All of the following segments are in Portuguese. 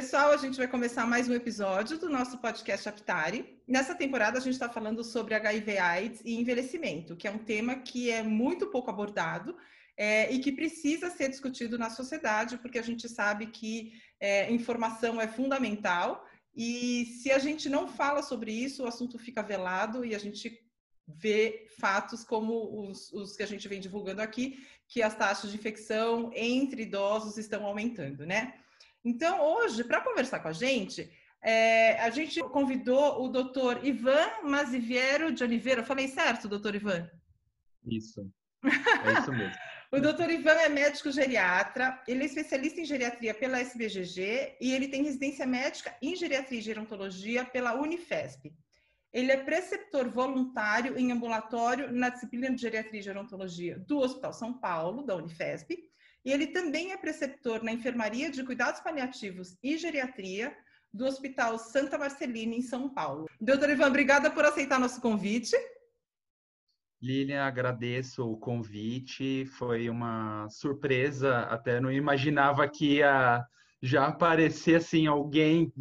pessoal, a gente vai começar mais um episódio do nosso podcast Aptari. Nessa temporada, a gente está falando sobre HIV/AIDS e envelhecimento, que é um tema que é muito pouco abordado é, e que precisa ser discutido na sociedade, porque a gente sabe que é, informação é fundamental e se a gente não fala sobre isso, o assunto fica velado e a gente vê fatos como os, os, que a gente vem divulgando aqui, que as taxas de infecção entre idosos estão aumentando, né? Então, hoje, para conversar com a gente, é, a gente convidou o doutor Ivan Maziviero de Oliveira. Eu falei certo, doutor Ivan? Isso. É isso mesmo. o doutor Ivan é médico geriatra, ele é especialista em geriatria pela SBGG e ele tem residência médica em geriatria e gerontologia pela Unifesp. Ele é preceptor voluntário em ambulatório na disciplina de geriatria e gerontologia do Hospital São Paulo, da Unifesp, e ele também é preceptor na enfermaria de cuidados paliativos e geriatria do Hospital Santa Marcelina, em São Paulo. Doutor Ivan, obrigada por aceitar nosso convite. Lilian, agradeço o convite. Foi uma surpresa, até não imaginava que ia já aparecer assim alguém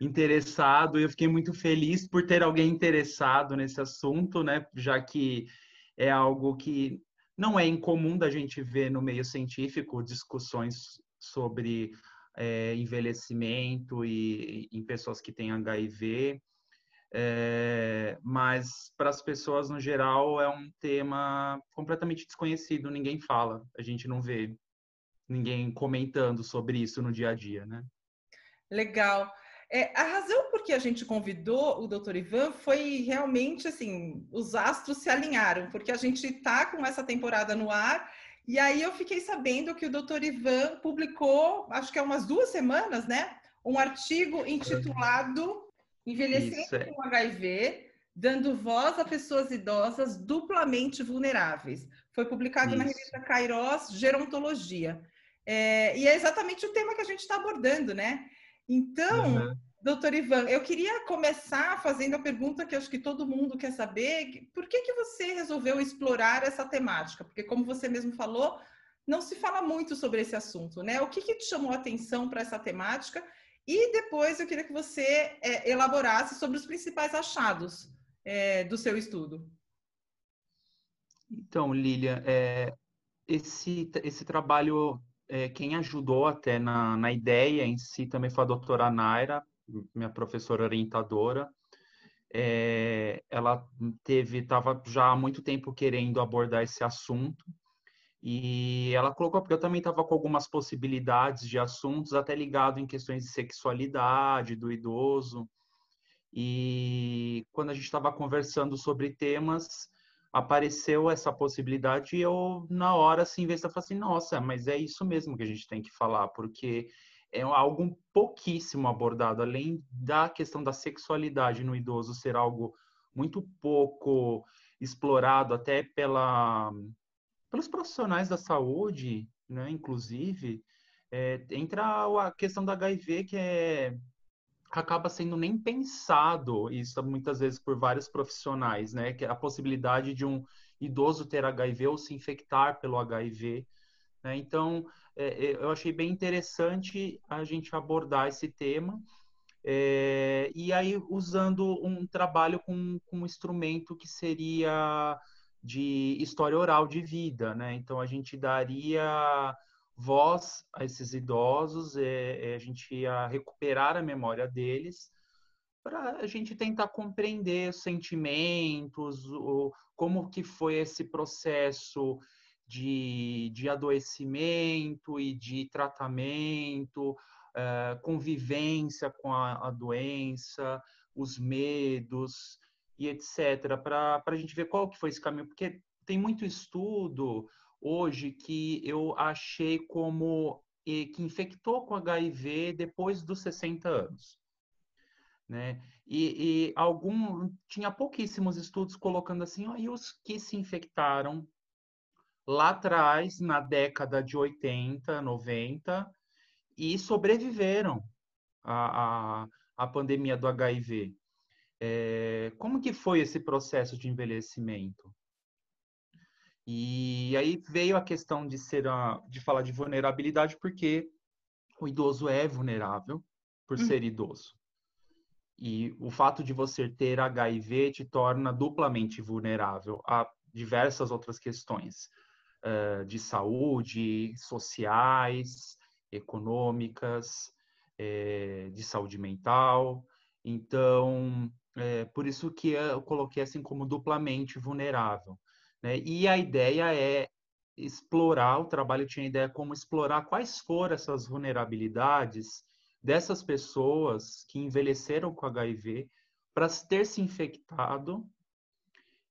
interessado. Eu fiquei muito feliz por ter alguém interessado nesse assunto, né? Já que é algo que não é incomum da gente ver no meio científico discussões sobre é, envelhecimento e em pessoas que têm HIV. É, mas para as pessoas no geral é um tema completamente desconhecido, ninguém fala, a gente não vê ninguém comentando sobre isso no dia a dia, né? Legal. É, a razão por que a gente convidou o Dr. Ivan foi realmente assim, os astros se alinharam, porque a gente está com essa temporada no ar e aí eu fiquei sabendo que o Dr. Ivan publicou, acho que há umas duas semanas, né, um artigo intitulado Envelhecendo é. com HIV, dando voz a pessoas idosas duplamente vulneráveis. Foi publicado Isso. na revista Kairos Gerontologia. É, e é exatamente o tema que a gente está abordando, né? Então, uhum. doutor Ivan, eu queria começar fazendo a pergunta que acho que todo mundo quer saber: por que, que você resolveu explorar essa temática? Porque, como você mesmo falou, não se fala muito sobre esse assunto, né? O que, que te chamou a atenção para essa temática? E depois eu queria que você é, elaborasse sobre os principais achados é, do seu estudo. Então, Lília, é, esse, esse trabalho é, quem ajudou até na, na ideia em si também foi a doutora Naira, minha professora orientadora. É, ela teve, estava já há muito tempo querendo abordar esse assunto e ela colocou porque eu também estava com algumas possibilidades de assuntos até ligado em questões de sexualidade do idoso e quando a gente estava conversando sobre temas apareceu essa possibilidade e eu, na hora, assim, vez eu falei assim, nossa, mas é isso mesmo que a gente tem que falar, porque é algo pouquíssimo abordado, além da questão da sexualidade no idoso ser algo muito pouco explorado até pela, pelos profissionais da saúde, né, inclusive, é, entra a questão da HIV, que é acaba sendo nem pensado isso muitas vezes por vários profissionais, né? Que é a possibilidade de um idoso ter HIV ou se infectar pelo HIV. Né? Então, é, é, eu achei bem interessante a gente abordar esse tema. É, e aí, usando um trabalho com, com um instrumento que seria de história oral de vida, né? Então, a gente daria voz a esses idosos, é, é, a gente ia recuperar a memória deles para a gente tentar compreender os sentimentos, o, como que foi esse processo de, de adoecimento e de tratamento, é, convivência com a, a, doença, os medos e etc., para a gente ver qual que foi esse caminho, porque tem muito estudo hoje que eu achei como que infectou com HIV depois dos 60 anos. Né? E, e algum tinha pouquíssimos estudos colocando assim, ó, e os que se infectaram lá atrás, na década de 80, 90, e sobreviveram à, à, à pandemia do HIV. É, como que foi esse processo de envelhecimento? E aí veio a questão de ser a, de falar de vulnerabilidade porque o idoso é vulnerável, por ser idoso. E o fato de você ter HIV te torna duplamente vulnerável a diversas outras questões uh, de saúde, sociais, econômicas, é, de saúde mental. Então, é por isso que eu coloquei assim como duplamente vulnerável. Né? E a ideia é explorar, o trabalho tinha a ideia como explorar quais foram essas vulnerabilidades dessas pessoas que envelheceram com HIV para ter se infectado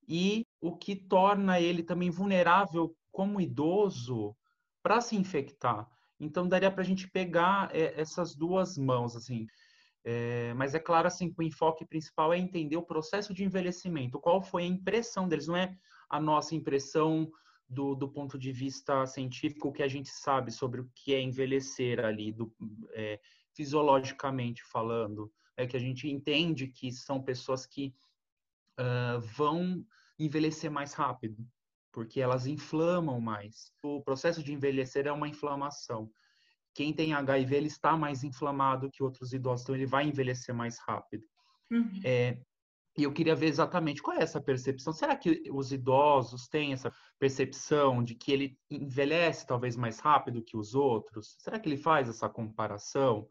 e o que torna ele também vulnerável como idoso para se infectar. Então daria para a gente pegar é, essas duas mãos assim. É, mas é claro assim que o enfoque principal é entender o processo de envelhecimento. Qual foi a impressão deles? Não é a nossa impressão do, do ponto de vista científico que a gente sabe sobre o que é envelhecer ali, do, é, fisiologicamente falando, é que a gente entende que são pessoas que uh, vão envelhecer mais rápido, porque elas inflamam mais. O processo de envelhecer é uma inflamação. Quem tem HIV ele está mais inflamado que outros idosos, então ele vai envelhecer mais rápido. Uhum. É, e eu queria ver exatamente qual é essa percepção. Será que os idosos têm essa percepção de que ele envelhece talvez mais rápido que os outros? Será que ele faz essa comparação?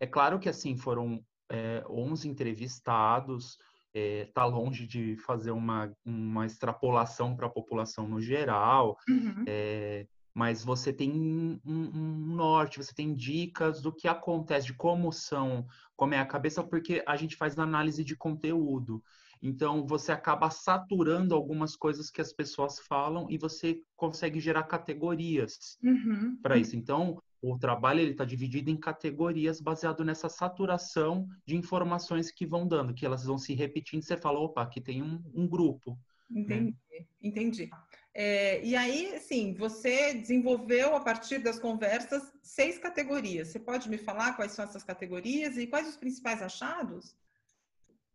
É claro que assim foram é, 11 entrevistados, está é, tá longe de fazer uma, uma extrapolação para a população no geral, uhum. é, mas você tem um, um, norte, você tem dicas do que acontece, de como são, como é a cabeça, porque a gente faz análise de conteúdo. Então, você acaba saturando algumas coisas que as pessoas falam e você consegue gerar categorias uhum. para isso. Então, o trabalho ele está dividido em categorias baseado nessa saturação de informações que vão dando, que elas vão se repetindo. Você fala, opa, aqui tem um, um grupo. Entendi, né? entendi. É, e aí, sim, você desenvolveu a partir das conversas seis categorias. Você pode me falar quais são essas categorias e quais os principais achados?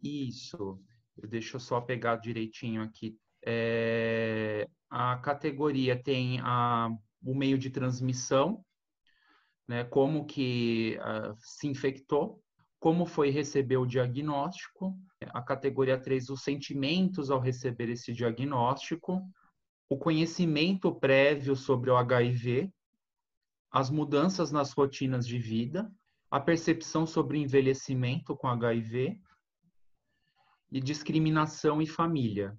Isso. Deixa eu só pegar direitinho aqui. É, a categoria tem a, o meio de transmissão, né, como que uh, se infectou, como foi receber o diagnóstico, a categoria 3, os sentimentos ao receber esse diagnóstico, o conhecimento prévio sobre o HIV, as mudanças nas rotinas de vida, a percepção sobre envelhecimento com HIV e discriminação e família.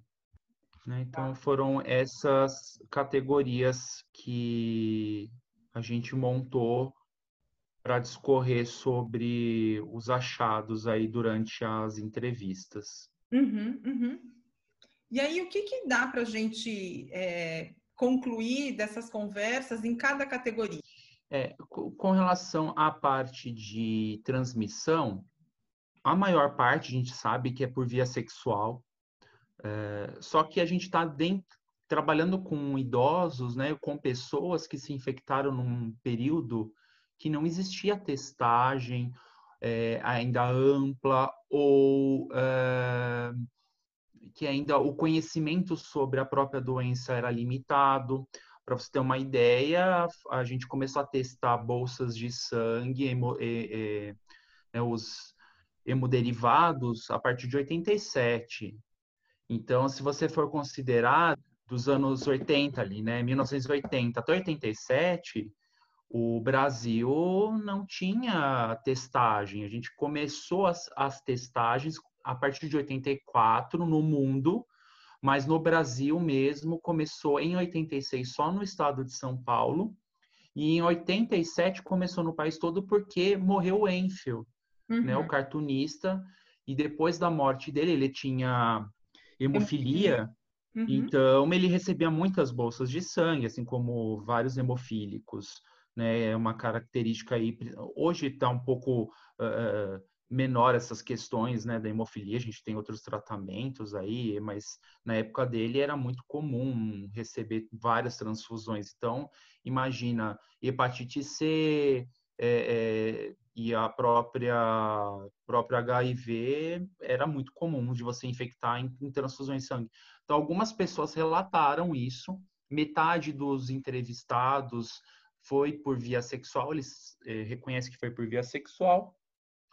Né? Então, foram essas categorias que a gente montou para discorrer sobre os achados aí durante as entrevistas. Uhum, uhum. E aí, o que, que dá para a gente é, concluir dessas conversas em cada categoria? É, com relação à parte de transmissão, a maior parte a gente sabe que é por via sexual, é, só que a gente está trabalhando com idosos, né, com pessoas que se infectaram num período que não existia testagem é, ainda ampla ou é, que ainda o conhecimento sobre a própria doença era limitado. Para você ter uma ideia, a gente começou a testar bolsas de sangue, emo, é, né, os hemoderivados, a partir de 87. Então, se você for considerar dos anos 80 ali, né, 1980 até 87, o Brasil não tinha testagem. A gente começou as, as testagens a partir de 84 no mundo, mas no Brasil mesmo começou em 86 só no estado de São Paulo e em 87 começou no país todo porque morreu o Enfield, uhum. né, o uhum. cartunista, e depois da morte dele ele tinha hemofilia, uhum. então ele recebia muitas bolsas de sangue, assim como vários hemofílicos né? É uma característica aí. Hoje está um pouco uh, menor essas questões, né, da hemofilia. A gente tem outros tratamentos aí, mas na época dele era muito comum receber várias transfusões. Então, imagina hepatite C é, é, e a própria própria HIV era muito comum de você infectar em, em transfusões de sangue. Então, algumas pessoas relataram isso. Metade dos entrevistados foi por via sexual, eles eh, reconhecem que foi por via sexual,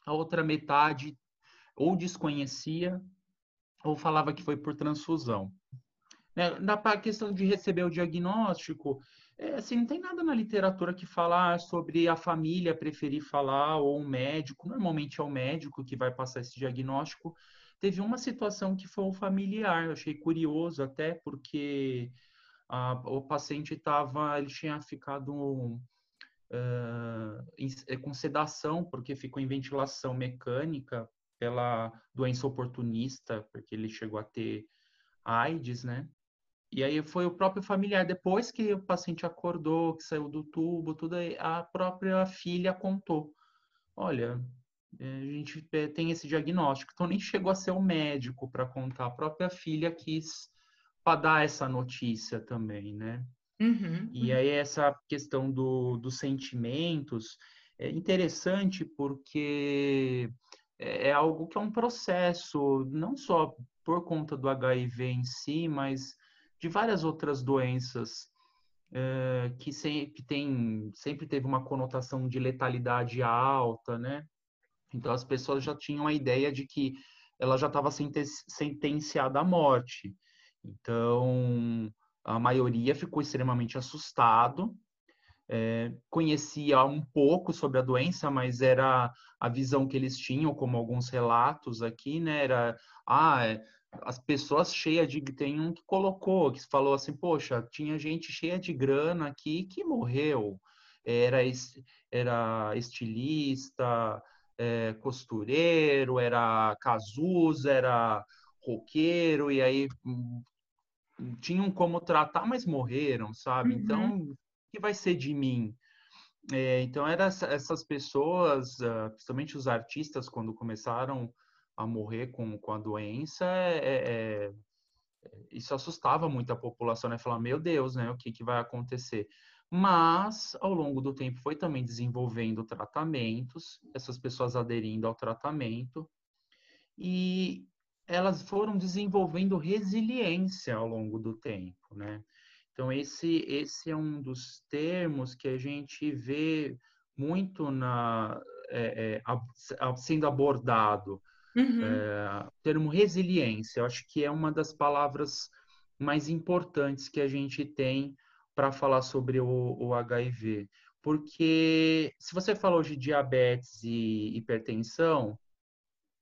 a outra metade ou desconhecia ou falava que foi por transfusão. Né? Na questão de receber o diagnóstico, é, assim, não tem nada na literatura que fala sobre a família preferir falar ou um médico. Normalmente é o médico que vai passar esse diagnóstico. Teve uma situação que foi o familiar, eu achei curioso até porque a, o paciente estava, ele tinha ficado uh, com sedação porque ficou em ventilação mecânica pela doença oportunista, porque ele chegou a ter AIDS, né? E aí foi o próprio familiar, depois que o paciente acordou, que saiu do tubo, tudo aí, a própria filha contou. Olha, eh, a gente eh, tem esse diagnóstico, então nem chegou a ser o médico para contar, a própria filha quis para dar essa notícia também, né? Uhum, e uhum. aí essa questão do, dos sentimentos é interessante porque é, é algo que é um processo, não só por conta do HIV em si, mas de várias outras doenças é, que sempre tem sempre teve uma conotação de letalidade alta, né? Então as pessoas já tinham a ideia de que ela já estava sentenciada à morte. Então a maioria ficou extremamente assustado, é, conhecia um pouco sobre a doença, mas era a visão que eles tinham, como alguns relatos aqui, né? Era ah, é, as pessoas cheias de. Tem um que colocou, que falou assim: Poxa, tinha gente cheia de grana aqui que morreu. Era, era estilista, é, costureiro, era casusa, era roqueiro, e aí hum, tinham como tratar, mas morreram, sabe? Uhum. Então, o que vai ser de mim? É, então, eram essas pessoas, ah, principalmente os artistas, quando começaram a morrer com, com a doença, é, é, é, isso assustava muito a população, né? Falar, meu Deus, né? O que, que vai acontecer? Mas, ao longo do tempo, foi também desenvolvendo tratamentos, essas pessoas aderindo ao tratamento, e elas foram desenvolvendo resiliência ao longo do tempo, né? Então, esse, esse é um dos termos que a gente vê muito na, é, é, sendo abordado Uhum. É, termo resiliência, eu acho que é uma das palavras mais importantes que a gente tem para falar sobre o, o, HIV. Porque se você fala hoje de diabetes e hipertensão,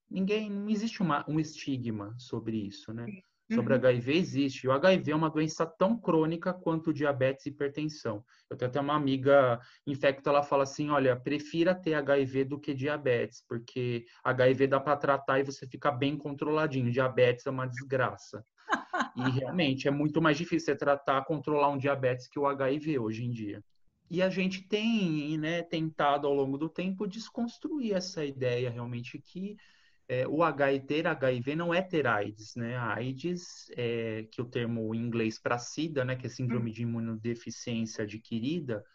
ninguém, não existe uma, um estigma sobre isso, né? sobre uhum. HIV existe. O HIV é uma doença tão crônica quanto diabetes e hipertensão. Eu tenho até uma amiga infecta, ela fala assim, olha, prefira ter HIV do que diabetes, porque HIV dá para tratar e você fica bem controladinho. Diabetes é uma desgraça. E realmente é muito mais difícil você tratar, controlar um diabetes que o HIV hoje em dia. E a gente tem né, tentado ao longo do tempo desconstruir essa ideia realmente que é, o HIV, HIV não é ter AIDS, né? A AIDS, é, que o termo em inglês para SIDA, né, que é síndrome de imunodeficiência adquirida,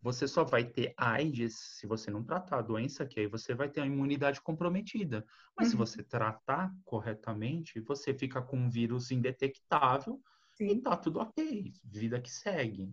você só vai ter AIDS se você não tratar a doença, que aí você vai ter a imunidade comprometida. Mas uhum. se você tratar corretamente, você fica com um vírus indetectável Sim. e tá tudo ok, vida que segue.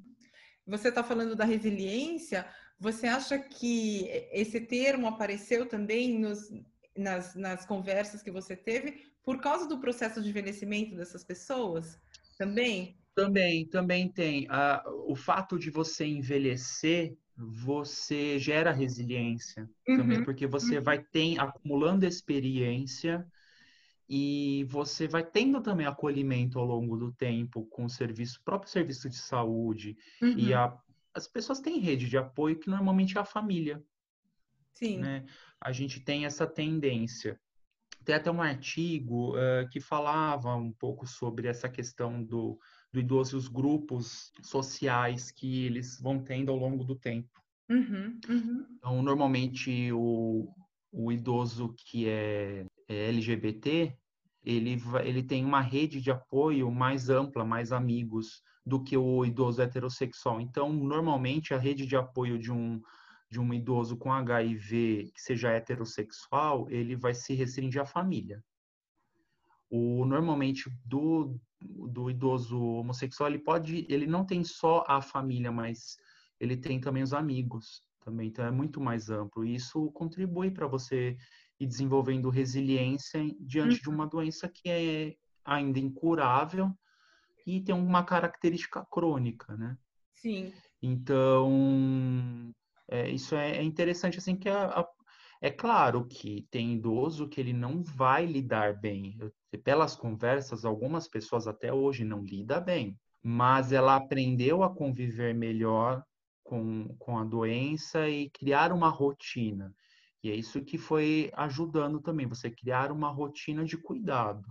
Você está falando da resiliência. Você acha que esse termo apareceu também nos, nas, nas conversas que você teve por causa do processo de envelhecimento dessas pessoas também? Também, também tem. Ah, o fato de você envelhecer, você gera resiliência uhum, também, porque você uhum. vai ter, acumulando experiência e você vai tendo também acolhimento ao longo do tempo com o serviço, próprio serviço de saúde uhum. e a, as pessoas têm rede de apoio que normalmente é a família. Sim. Né? A gente tem essa tendência. Tem até um artigo uh, que falava um pouco sobre essa questão do, do idoso e os grupos sociais que eles vão tendo ao longo do tempo. Uhum, uhum. Então, normalmente, o, o idoso que é, é LGBT, ele, ele tem uma rede de apoio mais ampla, mais amigos do que o idoso heterossexual. Então, normalmente, a rede de apoio de um de um idoso com HIV que seja heterossexual, ele vai se restringir à família. O normalmente do, do idoso homossexual, ele pode, ele não tem só a família, mas ele tem também os amigos. também, então é muito mais amplo. E isso contribui para você ir desenvolvendo resiliência diante de uhum. uma doença que é ainda incurável e tem uma característica crônica, né? Sim. Então, é, isso é, é, interessante, assim, que a, a, é claro que tem idoso que ele não vai lidar bem. Eu, pelas conversas, algumas pessoas até hoje não lidam bem, mas ela aprendeu a conviver melhor com, com a doença e criar uma rotina. E é isso que foi ajudando também, você criar uma rotina de cuidado.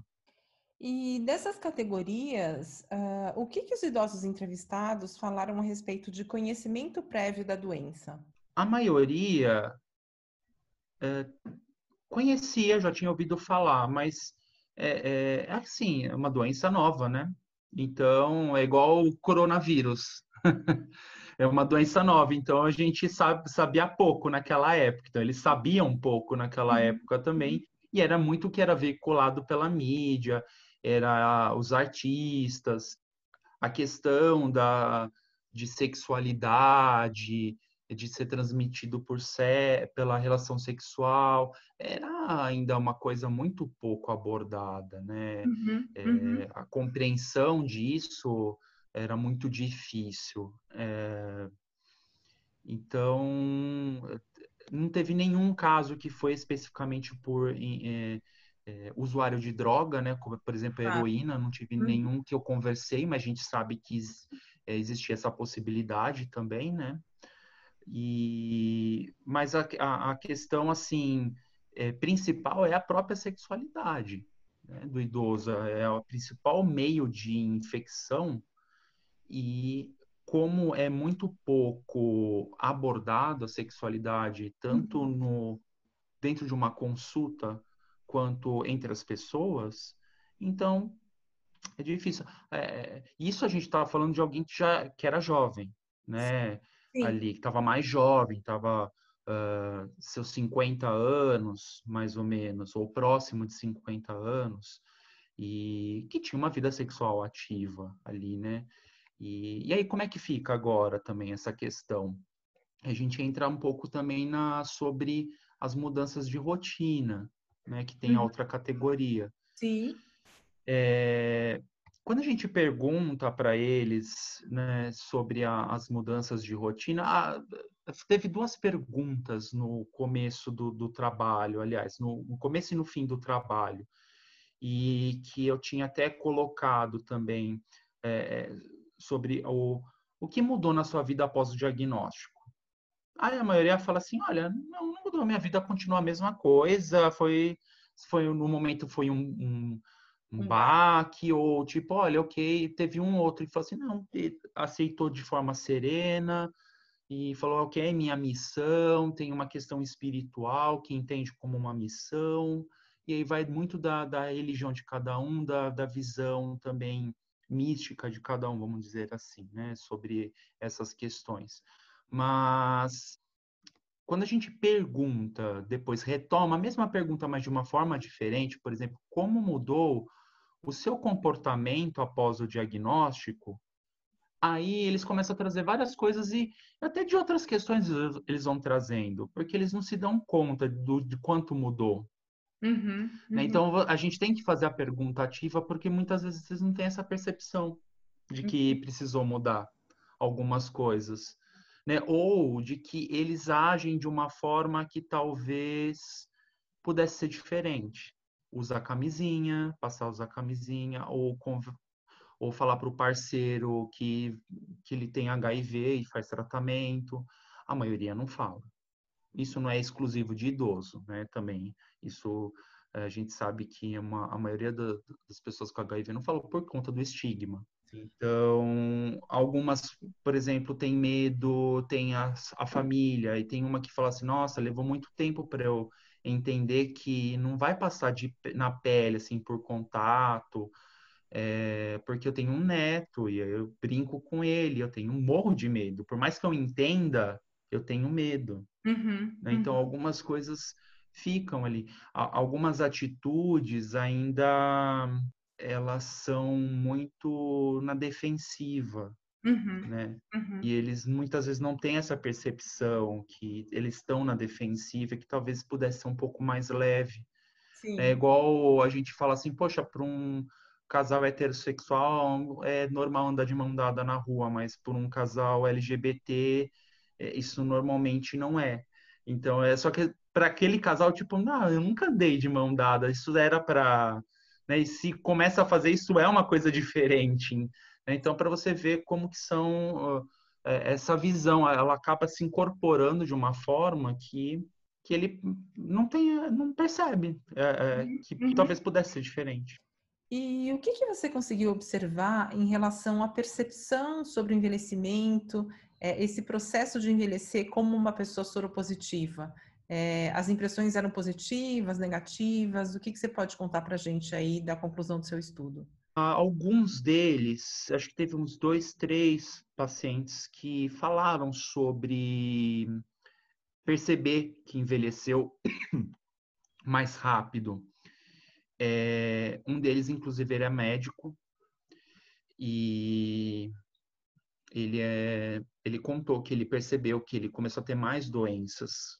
E dessas categorias, uh, o que, que os idosos entrevistados falaram a respeito de conhecimento prévio da doença? A maioria é, conhecia, já tinha ouvido falar, mas é, é, é assim, é uma doença nova, né? Então, é igual o coronavírus. é uma doença nova, então a gente sabe, sabia pouco naquela época. Então, eles sabiam um pouco naquela uhum. época também, e era muito o que era veiculado pela mídia era os artistas, a questão da, de sexualidade, de ser transmitido por se, pela relação sexual, era ainda uma coisa muito pouco abordada, né? Uhum, é, uhum. A compreensão disso era muito difícil. É, então, não teve nenhum caso que foi especificamente por é, é, usuário de droga, né? Como, por exemplo, a heroína, não tive uhum. nenhum que eu conversei, mas a gente sabe que é, existia essa possibilidade também, né? E, mas a, a, a questão, assim, é, principal é a própria sexualidade né, do idoso. É o principal meio de infecção e como é muito pouco abordado a sexualidade, tanto uhum. no dentro de uma consulta quanto entre as pessoas, então é difícil. É, isso a gente estava falando de alguém que já que era jovem, né? Sim. Ali, que estava mais jovem, estava uh, seus 50 anos, mais ou menos, ou próximo de 50 anos, e que tinha uma vida sexual ativa ali, né? E, e aí, como é que fica agora também essa questão? A gente entra um pouco também na sobre as mudanças de rotina, né, que tem a uhum. outra categoria. Sim. É, quando a gente pergunta para eles né, sobre a, as mudanças de rotina, a, teve duas perguntas no começo do, do trabalho, aliás, no, no, começo e no fim do trabalho, e que eu tinha até colocado também é, sobre o, o que mudou na sua vida após o diagnóstico. Aí a maioria fala assim, olha, não, não mudou, minha vida continua a mesma coisa, foi, foi no momento foi um, um, um baque, ou tipo, olha, ok, teve um outro que falou assim, não, aceitou de forma serena, e falou, ok, é minha missão, tem uma questão espiritual que entende como uma missão, e aí vai muito da, da religião de cada um, da, da visão também mística de cada um, vamos dizer assim, né, sobre essas questões. Mas quando a gente pergunta, depois retoma a mesma pergunta, mas de uma forma diferente, por exemplo, como mudou o seu comportamento após o diagnóstico, aí eles começam a trazer várias coisas e até de outras questões eles vão trazendo, porque eles não se dão conta do, de quanto mudou. Uhum, né? uhum. Então a gente tem que fazer a pergunta ativa, porque muitas vezes vocês não têm essa percepção de que uhum. precisou mudar algumas coisas né? Ou de que eles agem de uma forma que talvez pudesse ser diferente. Usar camisinha, passar a usar camisinha, ou, ou falar para o parceiro que, que ele tem HIV e faz tratamento. A maioria não fala. Isso não é exclusivo de idoso, né? Também isso a gente sabe que uma, a maioria da, das pessoas com HIV não falam por conta do estigma. Então, algumas, por exemplo, tem medo, tem a, a família, e tem uma que fala assim: nossa, levou muito tempo para eu entender que não vai passar de, na pele, assim, por contato, é, porque eu tenho um neto e eu brinco com ele, eu tenho um morro de medo. Por mais que eu entenda, eu tenho medo. Uhum, né? Então, uhum. algumas coisas ficam ali. Algumas atitudes ainda elas são muito na defensiva, uhum, né? Uhum. E eles muitas vezes não têm essa percepção que eles estão na defensiva, que talvez pudesse ser um pouco mais leve. Sim. É igual a gente fala assim, poxa, para um casal heterossexual é normal andar de mão dada na rua, mas por um casal LGBT é, isso normalmente não é. Então é só que para aquele casal tipo, não, eu nunca andei de mão dada, isso era para né? E se começa a fazer isso, é uma coisa diferente. Né? Então, para você ver como que são uh, essa visão, ela acaba se incorporando de uma forma que que ele não tem, não percebe é, é, que uhum. talvez pudesse ser diferente. E o que, que você conseguiu observar em relação à percepção sobre o envelhecimento, é, esse processo de envelhecer como uma pessoa soropositiva? É, as impressões eram positivas, negativas? O que, que você pode contar para a gente aí da conclusão do seu estudo? Alguns deles, acho que teve uns dois, três pacientes que falaram sobre perceber que envelheceu mais rápido. É, um deles, inclusive, ele é médico e ele, é, ele contou que ele percebeu que ele começou a ter mais doenças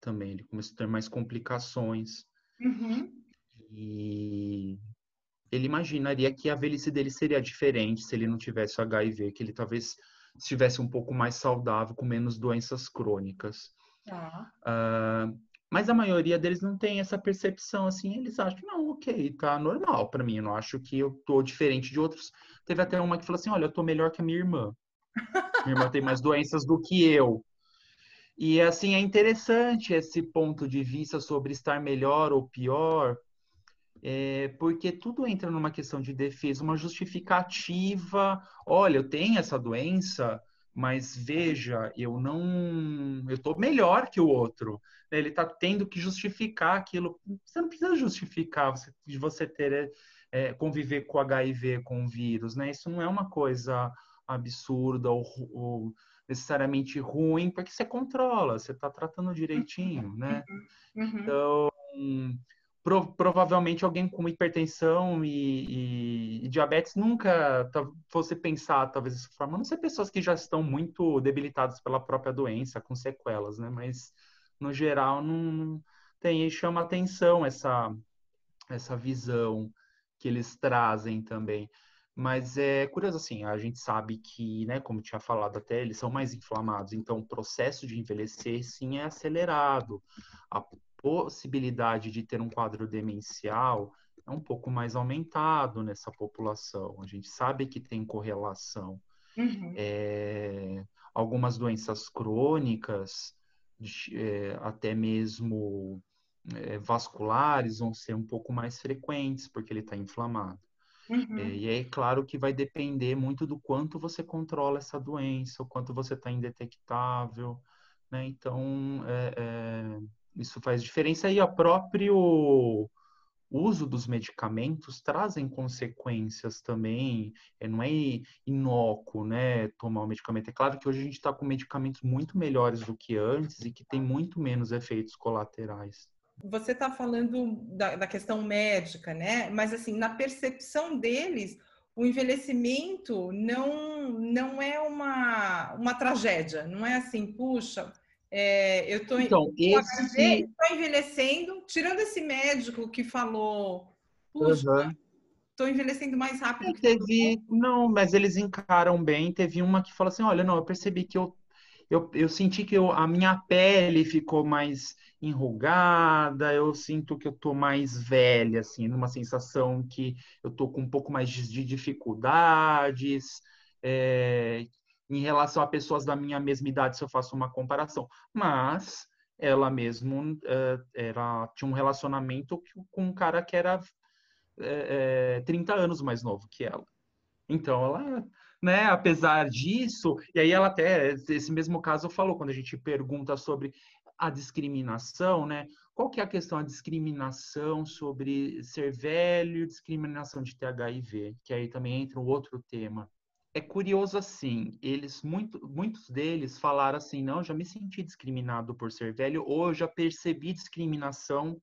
também. Ele começou a ter mais complicações. Uhum. E ele imaginaria que a velhice dele seria diferente se ele não tivesse HIV, que ele talvez estivesse um pouco mais saudável, com menos doenças crônicas. Tá. Uh, mas a maioria deles não tem essa percepção assim, eles acham, não, ok, tá normal para mim, eu não acho que eu tô diferente de outros. Teve até uma que falou assim, olha, eu tô melhor que a minha irmã. minha irmã tem mais doenças do que eu. E assim é interessante esse ponto de vista sobre estar melhor ou pior, é, porque tudo entra numa questão de defesa, uma justificativa. Olha, eu tenho essa doença, mas veja, eu não, eu estou melhor que o outro. Ele está tendo que justificar aquilo. Você não precisa justificar você, de você ter é, conviver com HIV, com o vírus, né? Isso não é uma coisa absurda ou, ou necessariamente ruim, porque você controla, você está tratando direitinho, né? Uhum. uhum. Então, pro, provavelmente alguém com hipertensão e, e, e diabetes nunca tá, fosse pensar, talvez, dessa forma. Não ser pessoas que já estão muito debilitadas pela própria doença, com sequelas, né? Mas, no geral, não, não tem. E chama atenção essa, essa visão que eles trazem também. Mas é curioso assim, a gente sabe que, né, como tinha falado até, eles são mais inflamados, então o processo de envelhecer sim é acelerado. A possibilidade de ter um quadro demencial é um pouco mais aumentado nessa população. A gente sabe que tem correlação. Uhum. É, algumas doenças crônicas, é, até mesmo é, vasculares, vão ser um pouco mais frequentes, porque ele está inflamado. Uhum. É, e é claro que vai depender muito do quanto você controla essa doença, o quanto você está indetectável, né? Então, é, é, isso faz diferença. E o próprio uso dos medicamentos trazem consequências também. É, não é inócuo, né? Tomar o medicamento. É claro que hoje a gente está com medicamentos muito melhores do que antes e que tem muito menos efeitos colaterais. Você está falando da, da, questão médica, né? Mas assim, na percepção deles, o envelhecimento não não é uma, uma tragédia, não é assim, puxa, é, eu estou então, esse... envelhecendo, tirando esse médico que falou, puxa, estou uhum. envelhecendo mais rápido. É, teve, não, mas eles encaram bem. Teve uma que falou assim, olha, não, eu percebi que eu eu, eu senti que eu, a minha pele ficou mais enrugada, eu sinto que eu tô mais velha, assim, numa sensação que eu tô com um pouco mais de dificuldades, é, em relação a pessoas da minha mesma idade, se eu faço uma comparação. Mas ela mesmo é, era, tinha um relacionamento com um cara que era é, é, 30 anos mais novo que ela. Então, ela né? Apesar disso, e aí ela até, esse mesmo caso falou, quando a gente pergunta sobre a discriminação, né? Qual que é a questão? A discriminação sobre ser velho, discriminação de ter HIV, que aí também entra um outro tema. É curioso assim, eles, muito, muitos deles falaram assim, não, já me senti discriminado por ser velho, ou eu já percebi discriminação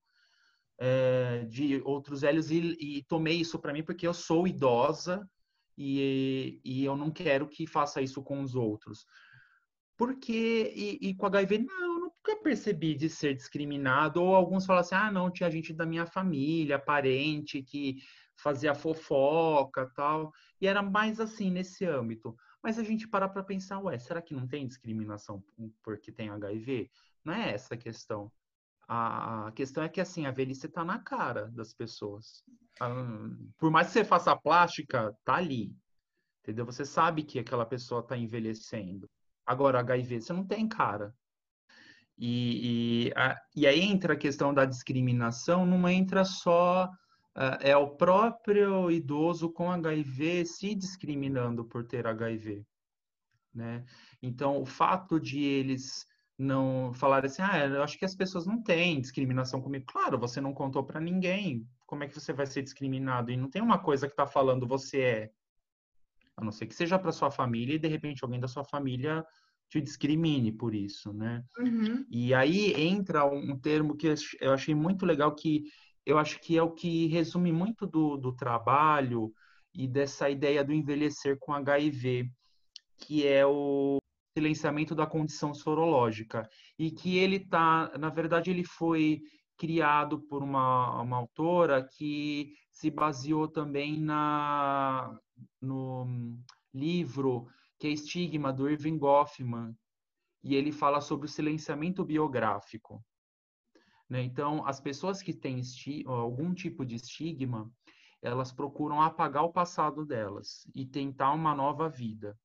é, de outros velhos e, e tomei isso para mim porque eu sou idosa e, e eu não quero que faça isso com os outros. Porque, e, e com HIV, não, nunca percebi de ser discriminado, ou alguns falam assim, ah, não, tinha gente da minha família, parente, que fazia fofoca tal, e era mais assim, nesse âmbito. Mas a gente para para pensar, ué, será que não tem discriminação porque tem HIV? Não é essa a questão. A questão é que, assim, a velhice está na cara das pessoas. Por mais que você faça plástica, tá ali. Entendeu? Você sabe que aquela pessoa está envelhecendo. Agora, HIV, você não tem cara. E, e, a, e aí entra a questão da discriminação, não entra só é o próprio idoso com HIV se discriminando por ter HIV, né? Então, o fato de eles não falarem assim, ah, eu acho que as pessoas não têm discriminação comigo. Claro, você não contou para ninguém. Como é que você vai ser discriminado? E não tem uma coisa que está falando você é. A não ser que seja para sua família e de repente alguém da sua família te discrimine por isso, né? Uhum. E aí entra um termo que eu achei muito legal, que eu acho que é o que resume muito do, do trabalho e dessa ideia do envelhecer com HIV, que é o silenciamento da condição sorológica. E que ele tá, na verdade, ele foi criado por uma, uma autora que se baseou também na, no livro que é Estigma, do Irving Goffman, e ele fala sobre o silenciamento biográfico. Né? Então, as pessoas que têm algum tipo de estigma, elas procuram apagar o passado delas e tentar uma nova vida.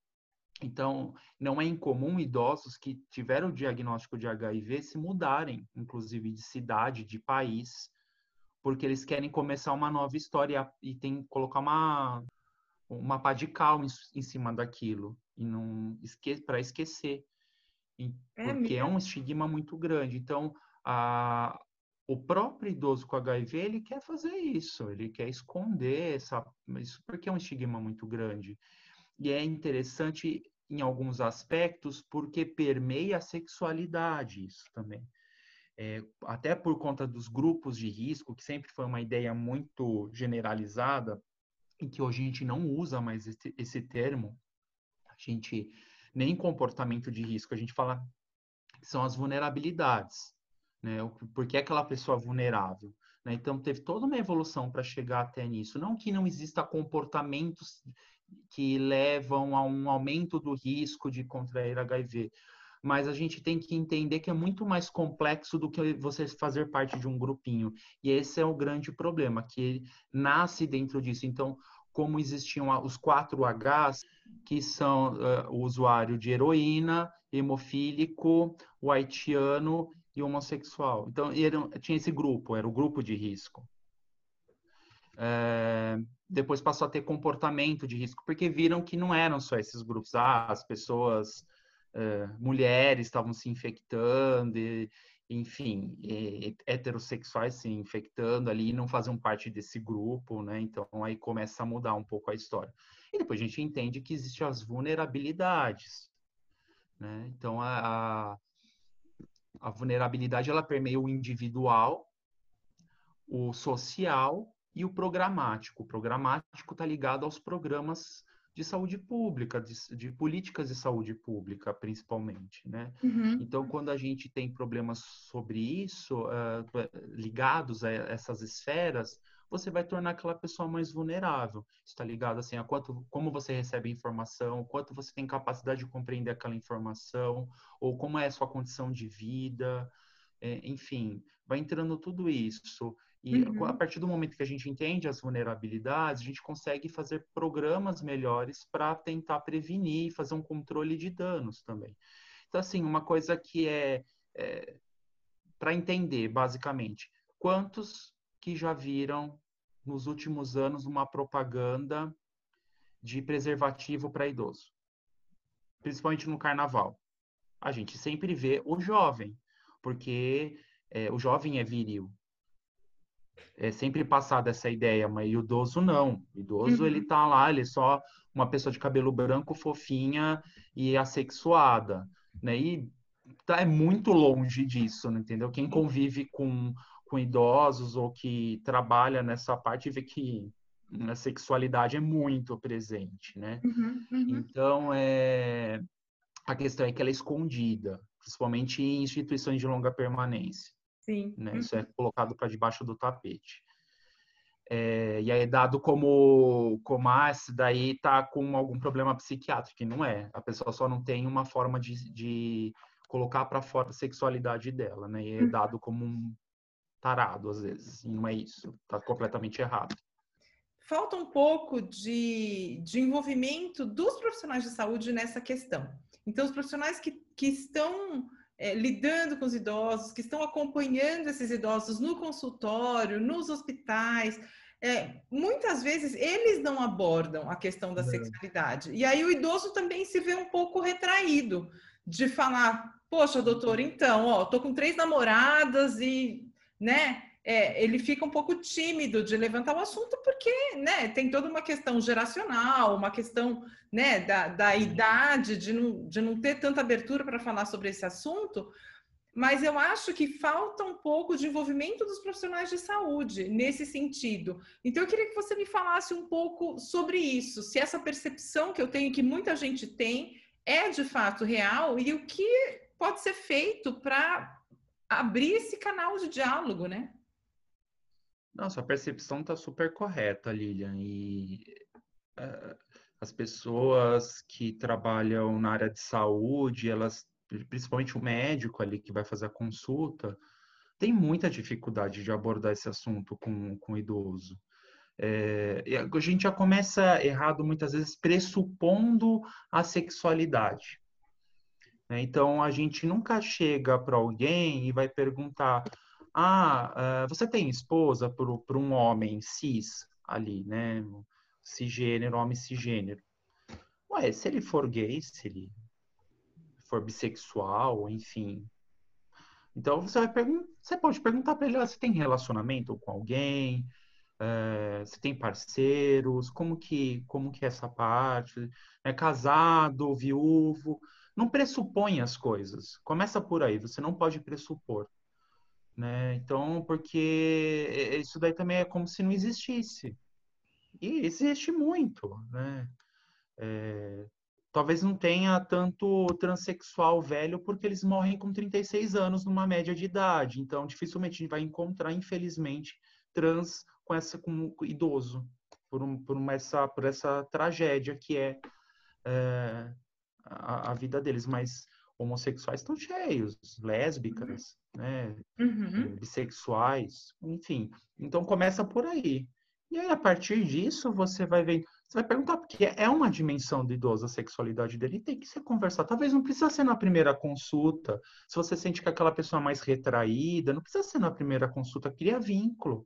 Então, não é incomum idosos que tiveram o diagnóstico de HIV se mudarem, inclusive de cidade, de país, porque eles querem começar uma nova história e tem colocar uma, uma pá de cal em, em cima daquilo e não esque para esquecer e, é porque é um estigma muito grande então a, o próprio idoso com HIV ele quer fazer isso ele quer esconder essa isso porque é um estigma muito grande. E é interessante em alguns aspectos porque permeia a sexualidade isso também. É, até por conta dos grupos de risco que sempre foi uma ideia muito generalizada e que hoje a gente não usa mais esse, esse termo, a gente nem comportamento de risco, a gente fala que são as vulnerabilidades, né? Por que aquela pessoa vulnerável? Né? Então, teve toda uma evolução para chegar até nisso. Não que não exista comportamentos que levam a um aumento do risco de contrair HIV, mas a gente tem que entender que é muito mais complexo do que você fazer parte de um grupinho. E esse é o grande problema, que nasce dentro disso. Então, como existiam os quatro Hs, que são uh, o usuário de heroína, hemofílico, o haitiano e homossexual. Então, era, tinha esse grupo, era o grupo de risco. É, depois passou a ter comportamento de risco, porque viram que não eram só esses grupos. Ah, as pessoas uh, mulheres estavam se infectando, e, enfim, e, heterossexuais se infectando ali e não faziam parte desse grupo, né? Então aí começa a mudar um pouco a história. E depois a gente entende que existem as vulnerabilidades, né? Então a, a, a vulnerabilidade ela permeia o individual, o social e o programático. O programático está ligado aos programas de saúde pública, de, de, políticas de saúde pública, principalmente, né? Uhum. Então, quando a gente tem problemas sobre isso, uh, ligados a essas esferas, você vai tornar aquela pessoa mais vulnerável. Está ligado assim a quanto, como você recebe informação, quanto você tem capacidade de compreender aquela informação, ou como é a sua condição de vida, é, enfim, vai entrando tudo isso. E uhum. a partir do momento que a gente entende as vulnerabilidades, a gente consegue fazer programas melhores para tentar prevenir e fazer um controle de danos também. Então, assim, uma coisa que é, é para entender, basicamente, quantos que já viram nos últimos anos uma propaganda de preservativo para idoso? Principalmente no carnaval. A gente sempre vê o jovem, porque é, o jovem é viril, é sempre passada essa ideia, mas o idoso não. O idoso, uhum. ele tá lá, ele é só uma pessoa de cabelo branco, fofinha e assexuada, né? E tá, é muito longe disso, entendeu? Quem convive com, com idosos ou que trabalha nessa parte vê que a sexualidade é muito presente, né? Uhum, uhum. Então, é, a questão é que ela é escondida, principalmente em instituições de longa permanência. Sim. Né? Uhum. Isso é colocado para debaixo do tapete. É, e aí é dado como, como ah, esse daí tá com algum problema psiquiátrico, e não é. A pessoa só não tem uma forma de, de colocar para fora a sexualidade dela, né? E é uhum. dado como um tarado, às vezes. Não é isso. Tá completamente errado falta um pouco de, de envolvimento dos profissionais de saúde nessa questão. Então, os profissionais que, que estão é, lidando com os idosos, que estão acompanhando esses idosos no consultório, nos hospitais, é, muitas vezes eles não abordam a questão da sexualidade. E aí o idoso também se vê um pouco retraído de falar, poxa, doutor, então, ó, tô com três namoradas e, né, é, ele fica um pouco tímido de levantar o assunto porque né, tem toda uma questão geracional, uma questão né, da, da idade, de não, de não ter tanta abertura para falar sobre esse assunto, mas eu acho que falta um pouco de envolvimento dos profissionais de saúde nesse sentido. Então, eu queria que você me falasse um pouco sobre isso, se essa percepção que eu tenho, que muita gente tem, é de fato real e o que pode ser feito para abrir esse canal de diálogo, né? Nossa, a percepção está super correta, Lilian. E uh, as pessoas que trabalham na área de saúde, elas, principalmente o médico ali que vai fazer a consulta, tem muita dificuldade de abordar esse assunto com, com o idoso. É, a gente já começa errado muitas vezes pressupondo a sexualidade. Né? Então a gente nunca chega para alguém e vai perguntar: ah, uh, você tem esposa para um homem cis ali, né? Cisgênero, homem cisgênero. Ué, se ele for gay, se ele for bissexual, enfim. Então você vai você pode perguntar para ele, ah, você tem relacionamento com alguém? Uh, você tem parceiros? Como que, como que é essa parte? É casado, viúvo? Não pressupõe as coisas. Começa por aí. Você não pode pressupor né? Então, porque isso daí também é como se não existisse. E existe muito, né? É, talvez não tenha tanto transexual velho porque eles morrem com 36 anos numa média de idade. Então, dificilmente a gente vai encontrar, infelizmente, trans com essa com idoso por, um, por uma, essa por essa tragédia que é, é a, a, vida deles. Mas homossexuais estão cheios, lésbicas, né? Uhum. Bissexuais, enfim. Então começa por aí. E aí, a partir disso, você vai ver. Você vai perguntar, porque é uma dimensão do idoso a sexualidade dele, tem que ser conversado. Talvez não precisa ser na primeira consulta. Se você sente que aquela pessoa é mais retraída, não precisa ser na primeira consulta, cria vínculo.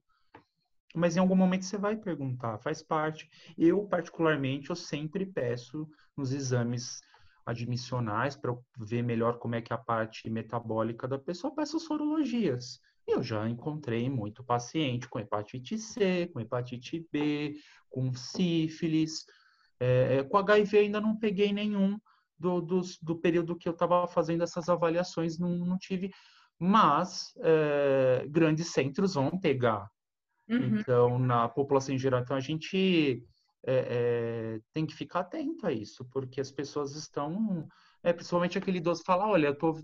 Mas em algum momento você vai perguntar, faz parte. Eu, particularmente, eu sempre peço nos exames admissionais para ver melhor como é que é a parte metabólica da pessoa para essas sorologias. Eu já encontrei muito paciente com hepatite C, com hepatite B, com sífilis. É, é com HIV ainda não peguei nenhum do, do, do período que eu estava fazendo essas avaliações, não, não tive. Mas é, grandes centros vão pegar. Uhum. Então, na população em geral, então a gente é, é, tem que ficar atento a isso, porque as pessoas estão. É, principalmente aquele idoso fala, olha, eu tô,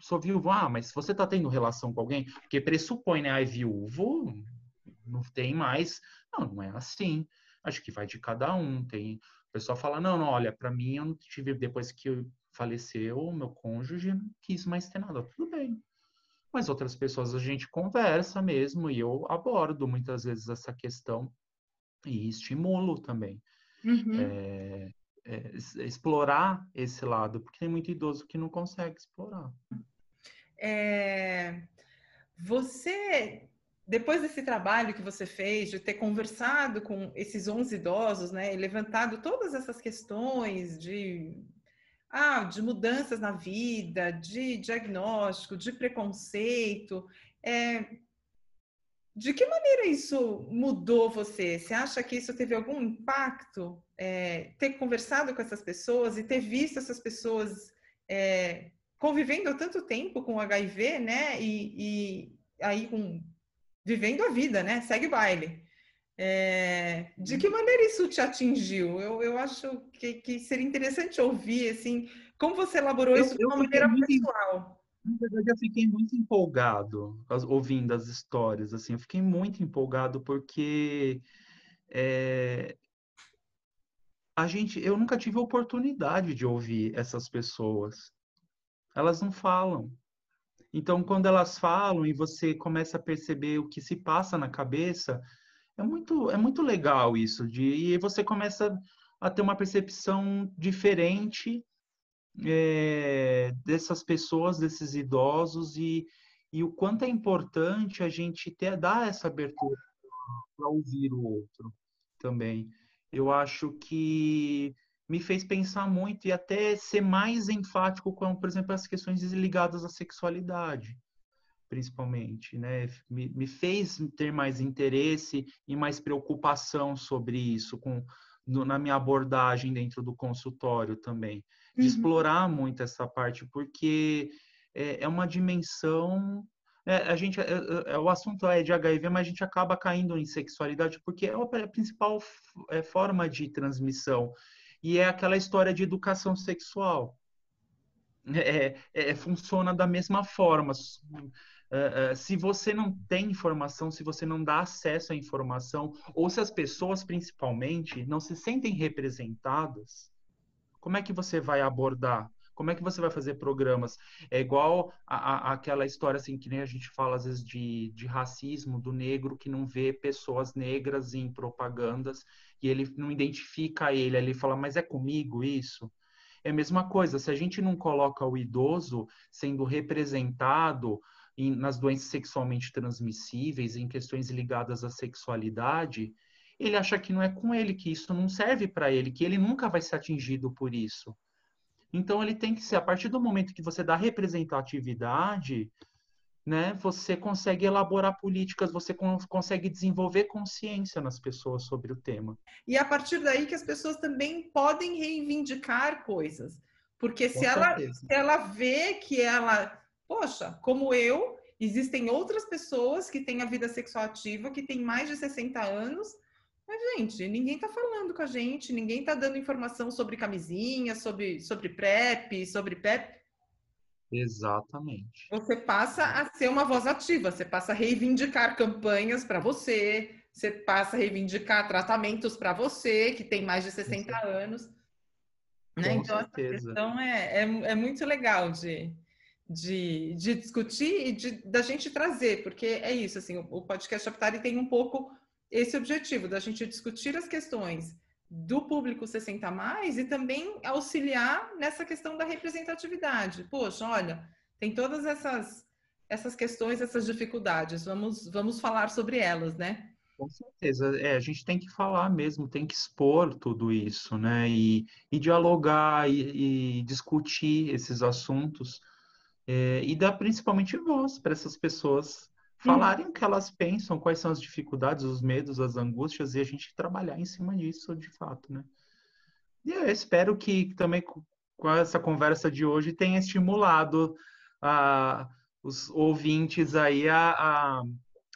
sou viúvo, ah, mas você está tendo relação com alguém? Porque pressupõe, né? Ah, viúvo, não tem mais. Não, não é assim. Acho que vai de cada um. Tem. O pessoal fala, não, não, olha, para mim eu não tive, depois que faleceu, meu cônjuge não quis mais ter nada. Tudo bem. Mas outras pessoas a gente conversa mesmo e eu abordo muitas vezes essa questão e estimulo também. Uhum. É, é, explorar esse lado, porque tem muito idoso que não consegue explorar. É, você, depois desse trabalho que você fez, de ter conversado com esses 11 idosos, né, e levantado todas essas questões de, ah, de mudanças na vida, de diagnóstico, de preconceito, é, de que maneira isso mudou você? Você acha que isso teve algum impacto? É, ter conversado com essas pessoas e ter visto essas pessoas é, convivendo há tanto tempo com HIV, né? E, e aí com, vivendo a vida, né? Segue o baile. É, de que maneira isso te atingiu? Eu, eu acho que, que seria interessante ouvir, assim, como você elaborou eu, isso de uma maneira muito, pessoal. Na verdade, eu fiquei muito empolgado ouvindo as histórias, assim, eu fiquei muito empolgado porque é, a gente, eu nunca tive oportunidade de ouvir essas pessoas. Elas não falam. Então, quando elas falam e você começa a perceber o que se passa na cabeça, é muito, é muito legal isso, de, e você começa a ter uma percepção diferente é, dessas pessoas, desses idosos, e, e o quanto é importante a gente ter, dar essa abertura para ouvir o outro também. Eu acho que me fez pensar muito e até ser mais enfático com, por exemplo, as questões ligadas à sexualidade principalmente, né? Me, me, fez ter mais interesse e mais preocupação sobre isso com no, na minha abordagem dentro do consultório também, de uhum. explorar muito essa parte, porque é, é uma dimensão é, a gente é, é, é o assunto é de HIV, mas a gente acaba caindo em sexualidade porque é a principal é, forma de transmissão e é aquela história de educação sexual. Funciona da mesma forma. Uh, uh, se você não tem informação, se você não dá acesso à informação, ou se as pessoas, principalmente, não se sentem representadas, como é que você vai abordar? Como é que você vai fazer programas? É igual a, a, aquela história assim que nem a gente fala às vezes de, de racismo do negro que não vê pessoas negras em propagandas e ele não identifica ele, ele fala, mas é comigo isso? É a mesma coisa, se a gente não coloca o idoso sendo representado em, nas doenças sexualmente transmissíveis, em questões ligadas à sexualidade, ele acha que não é com ele, que isso não serve para ele, que ele nunca vai ser atingido por isso. Então ele tem que ser, a partir do momento que você dá representatividade, né, você consegue elaborar políticas, você consegue desenvolver consciência nas pessoas sobre o tema. E a partir daí que as pessoas também podem reivindicar coisas. Porque se ela, se ela vê que ela poxa, como eu, existem outras pessoas que têm a vida sexual ativa, que têm mais de 60 anos, mas, gente, ninguém está falando com a gente, ninguém está dando informação sobre camisinha, sobre, sobre PrEP, sobre PEP. Exatamente. Você passa a ser uma voz ativa, você passa a reivindicar campanhas para você, você passa a reivindicar tratamentos para você, que tem mais de 60 anos. Né? então, certeza. essa questão é, é, é muito legal de, de, de discutir e de, da gente trazer, porque é isso, assim, o, o podcast Aptari tem um pouco esse objetivo, da gente discutir as questões do público 60 mais e também auxiliar nessa questão da representatividade. Poxa, olha, tem todas essas essas questões, essas dificuldades. Vamos vamos falar sobre elas, né? Com certeza, é, a gente tem que falar mesmo, tem que expor tudo isso, né? E, e dialogar e, e discutir esses assuntos é, e dar principalmente voz para essas pessoas falarem o que elas pensam, quais são as dificuldades, os medos, as angústias, e a gente trabalhar em cima disso de fato, né? E eu espero que também com essa conversa de hoje tenha estimulado a, os ouvintes aí a, a,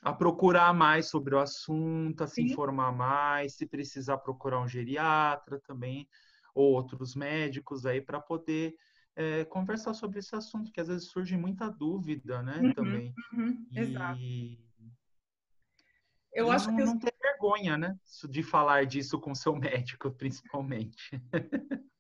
a, procurar mais sobre o assunto, a se Sim. informar mais, se precisar procurar um geriatra também, ou outros médicos aí para poder é, conversar sobre esse assunto, que às vezes surge muita dúvida, né, uhum, também. Uhum, e... Exato. Eu e acho não, que não ter vergonha, né, de falar disso com seu médico, principalmente.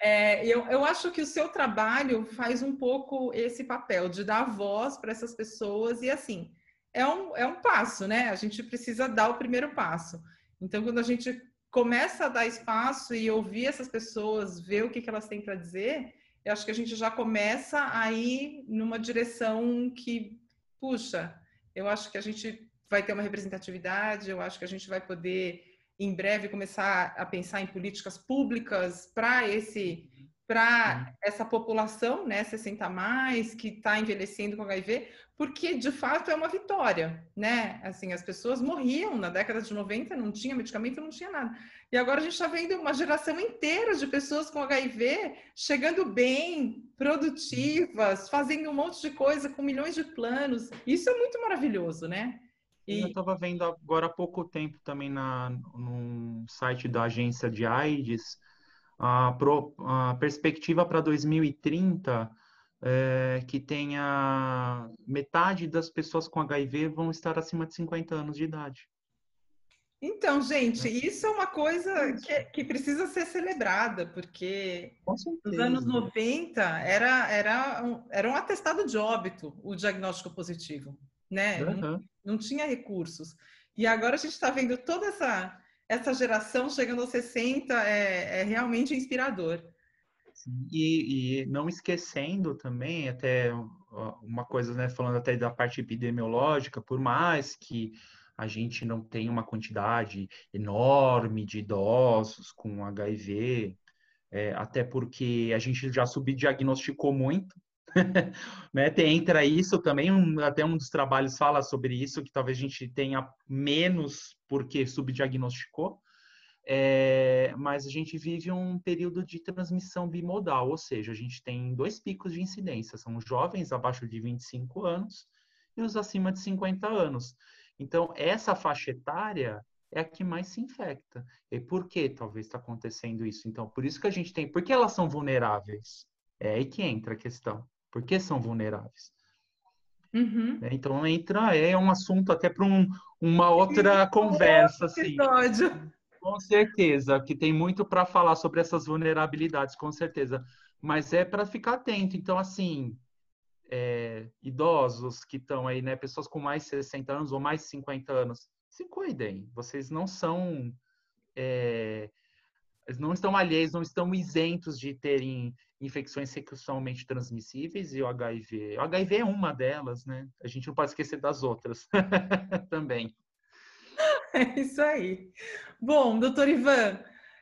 É, eu, eu acho que o seu trabalho faz um pouco esse papel de dar voz para essas pessoas e assim é um, é um passo, né? A gente precisa dar o primeiro passo. Então, quando a gente começa a dar espaço e ouvir essas pessoas, ver o que, que elas têm para dizer, eu acho que a gente já começa a ir numa direção que, puxa, eu acho que a gente vai ter uma representatividade, eu acho que a gente vai poder, em breve, começar a pensar em políticas públicas para esse para essa população, né, 60 mais, que está envelhecendo com HIV, porque de fato é uma vitória, né? Assim, as pessoas morriam na década de 90, não tinha medicamento, não tinha nada. E agora a gente está vendo uma geração inteira de pessoas com HIV chegando bem, produtivas, fazendo um monte de coisa com milhões de planos. Isso é muito maravilhoso, né? E... Eu estava vendo agora há pouco tempo também na, no site da agência de AIDS a, pro, a perspectiva para 2030 é, que tenha metade das pessoas com HIV vão estar acima de 50 anos de idade. Então, gente, né? isso é uma coisa que, que precisa ser celebrada, porque nos anos 90 era, era, um, era um atestado de óbito o diagnóstico positivo, né? Uhum. Não, não tinha recursos. E agora a gente está vendo toda essa, essa geração chegando aos 60, é, é realmente inspirador. E, e, não esquecendo também, até uma coisa, né, falando até da parte epidemiológica, por mais que a gente não tenha uma quantidade enorme de idosos com HIV, é, até porque a gente já subdiagnosticou muito, né? Tem, entra isso também, um, até um dos trabalhos fala sobre isso, que talvez a gente tenha menos porque subdiagnosticou, é, mas a gente vive um período de transmissão bimodal, ou seja, a gente tem dois picos de incidência, são os jovens abaixo de 25 anos e os acima de 50 anos. Então, essa faixa etária é a que mais se infecta. E por que talvez está acontecendo isso? Então, por isso que a gente tem. Por que elas são vulneráveis? É aí que entra a questão. Por que são vulneráveis? Uhum. É, então entra, é um assunto até para um, uma outra conversa. Assim. Com certeza, que tem muito para falar sobre essas vulnerabilidades, com certeza. Mas é para ficar atento. Então, assim, é, idosos que estão aí, né, pessoas com mais de 60 anos ou mais de 50 anos, se cuidem. Vocês não são. É, não estão alheios, não estão isentos de terem infecções sexualmente transmissíveis e o HIV. O HIV é uma delas, né? A gente não pode esquecer das outras também. É isso aí. Bom, doutor Ivan,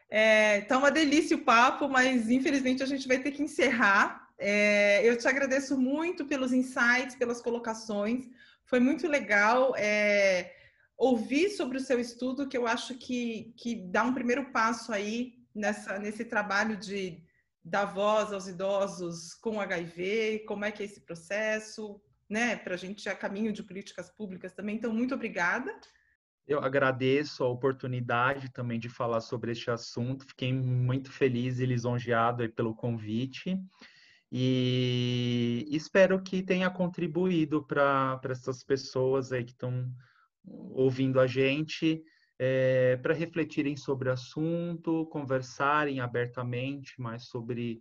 é, tá uma delícia o papo, mas infelizmente a gente vai ter que encerrar. É, eu te agradeço muito pelos insights, pelas colocações. Foi muito legal é, ouvir sobre o seu estudo, que eu acho que, que dá um primeiro passo aí nessa, nesse trabalho de dar voz aos idosos com HIV, como é que é esse processo, né, para a gente a caminho de políticas públicas também. Então, muito obrigada. Eu agradeço a oportunidade também de falar sobre este assunto. Fiquei muito feliz e lisonjeado pelo convite e espero que tenha contribuído para essas pessoas aí que estão ouvindo a gente é, para refletirem sobre o assunto, conversarem abertamente mais sobre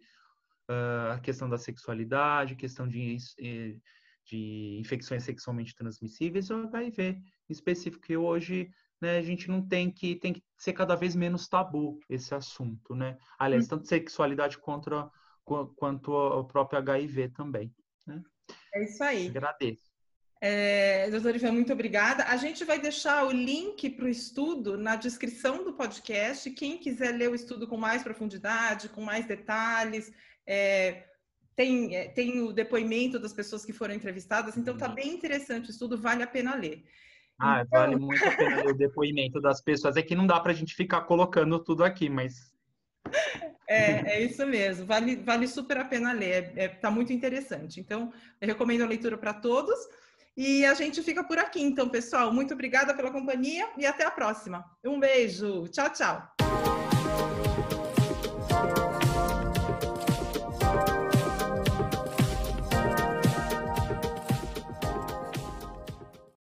uh, a questão da sexualidade, questão de, eh, de infecções sexualmente transmissíveis e o HIV em específico, que hoje né, a gente não tem que tem que ser cada vez menos tabu esse assunto, né? Aliás, hum. tanto sexualidade contra, quanto o próprio HIV também. Né? É isso aí. Agradeço. É, doutora Ivan, muito obrigada. A gente vai deixar o link para o estudo na descrição do podcast. Quem quiser ler o estudo com mais profundidade, com mais detalhes, é, tem, é, tem o depoimento das pessoas que foram entrevistadas, então está bem interessante o estudo, vale a pena ler. Ah, então... vale muito a pena ler o depoimento das pessoas. É que não dá para a gente ficar colocando tudo aqui, mas. É, é isso mesmo, vale, vale super a pena ler, está é, tá muito interessante. Então, eu recomendo a leitura para todos. E a gente fica por aqui, então, pessoal. Muito obrigada pela companhia e até a próxima. Um beijo. Tchau, tchau.